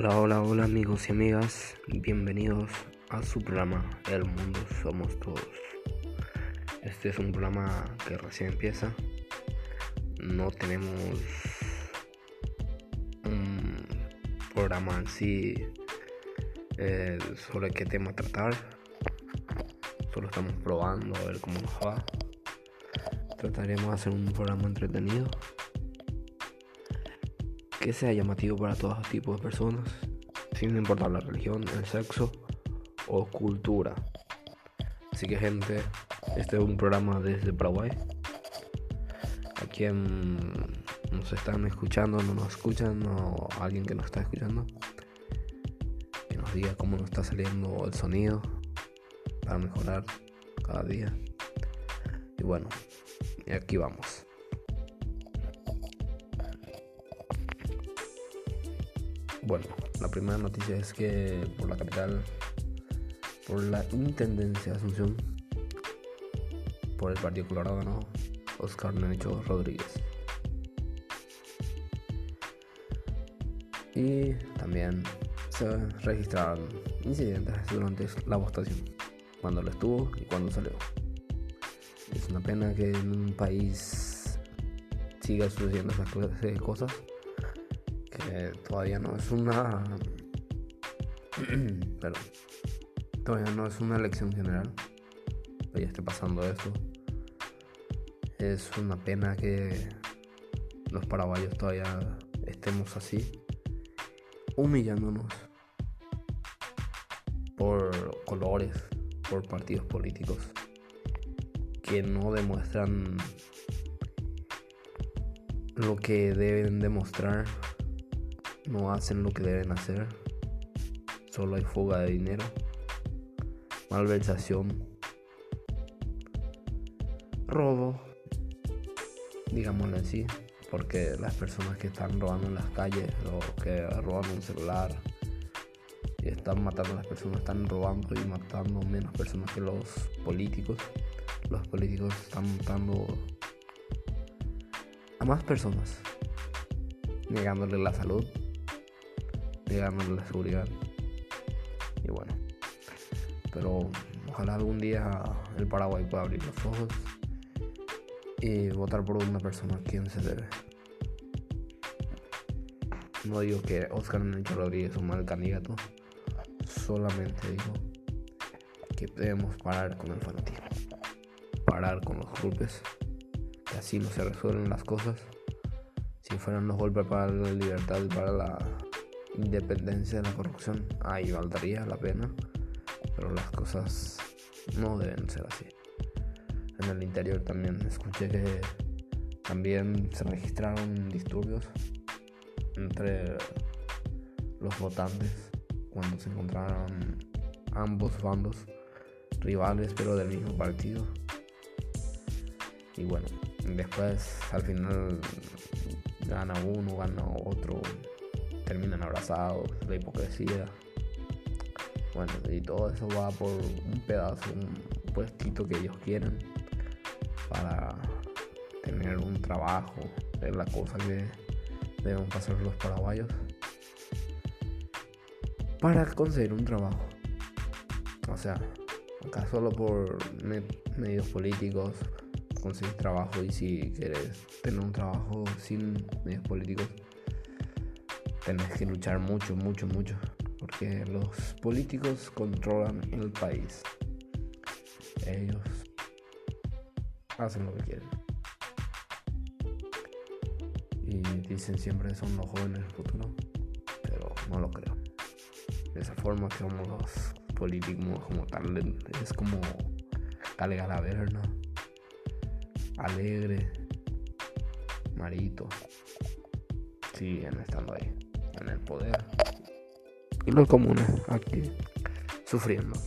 Hola, hola, hola amigos y amigas, bienvenidos a su programa El Mundo Somos Todos. Este es un programa que recién empieza, no tenemos un programa en sí eh, sobre qué tema tratar, solo estamos probando a ver cómo nos va. Trataremos de hacer un programa entretenido que sea llamativo para todos tipos de personas, sin importar la religión, el sexo o cultura. Así que gente, este es un programa desde Paraguay. A quien nos están escuchando, no nos escuchan, o alguien que nos está escuchando, que nos diga cómo nos está saliendo el sonido para mejorar cada día. Y bueno, aquí vamos. Bueno, la primera noticia es que por la capital, por la Intendencia de Asunción, por el Partido Colorado ganó Oscar Nenecho Rodríguez. Y también se registraron incidentes durante la votación, cuando lo estuvo y cuando salió. Es una pena que en un país siga sucediendo esas cosas todavía no es una. pero todavía no es una elección general. ya esté pasando esto. Es una pena que los paraguayos todavía estemos así, humillándonos por colores, por partidos políticos que no demuestran lo que deben demostrar no hacen lo que deben hacer. Solo hay fuga de dinero, malversación, robo, digámoslo así, porque las personas que están robando en las calles o que roban un celular están matando a las personas, están robando y matando menos personas que los políticos. Los políticos están matando a más personas, negándole la salud negándole la seguridad. Y bueno, pero ojalá algún día el Paraguay pueda abrir los ojos y votar por una persona a quien se debe. No digo que Oscar Necho Rodríguez es un mal candidato, solamente digo que debemos parar con el fanatismo, parar con los golpes, que así no se resuelven las cosas. Si fueran los golpes para la libertad y para la independencia de la corrupción, ahí valdría la pena, pero las cosas no deben ser así. En el interior también escuché que también se registraron disturbios entre los votantes cuando se encontraron ambos bandos rivales pero del mismo partido. Y bueno, después al final gana uno, gana otro, terminan abrazados, la hipocresía. Bueno, y todo eso va por un pedazo, un puestito que ellos quieren para tener un trabajo, es la cosa que deben pasar los paraguayos para conseguir un trabajo. O sea, acá solo por medios políticos conseguir trabajo y si quieres tener un trabajo sin medios políticos tenés que luchar mucho, mucho, mucho, porque los políticos controlan el país. Ellos hacen lo que quieren. Y dicen siempre son los jóvenes del futuro, pero no lo creo. De esa forma que somos los políticos como tal, es como Cale Galaverna, Alegre, Marito, siguen estando ahí en el poder. Y los comunes aquí sufriendo.